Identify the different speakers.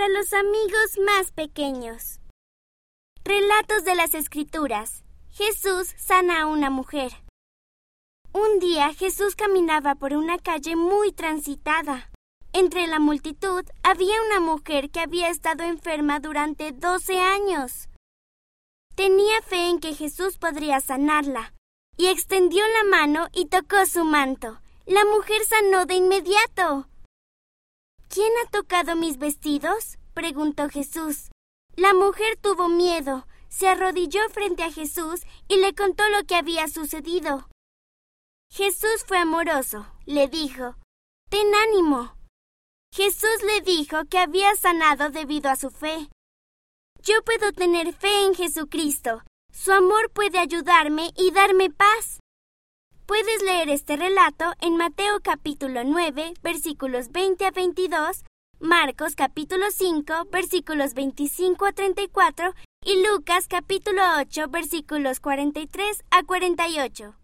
Speaker 1: para los amigos más pequeños. Relatos de las Escrituras. Jesús sana a una mujer. Un día Jesús caminaba por una calle muy transitada. Entre la multitud había una mujer que había estado enferma durante doce años. Tenía fe en que Jesús podría sanarla, y extendió la mano y tocó su manto. La mujer sanó de inmediato. ¿Quién ha tocado mis vestidos? preguntó Jesús. La mujer tuvo miedo, se arrodilló frente a Jesús y le contó lo que había sucedido. Jesús fue amoroso, le dijo, Ten ánimo. Jesús le dijo que había sanado debido a su fe. Yo puedo tener fe en Jesucristo. Su amor puede ayudarme y darme paz. Puedes leer este relato en Mateo capítulo 9, versículos 20 a 22, Marcos capítulo 5, versículos 25 a 34 y Lucas capítulo 8, versículos 43 a 48.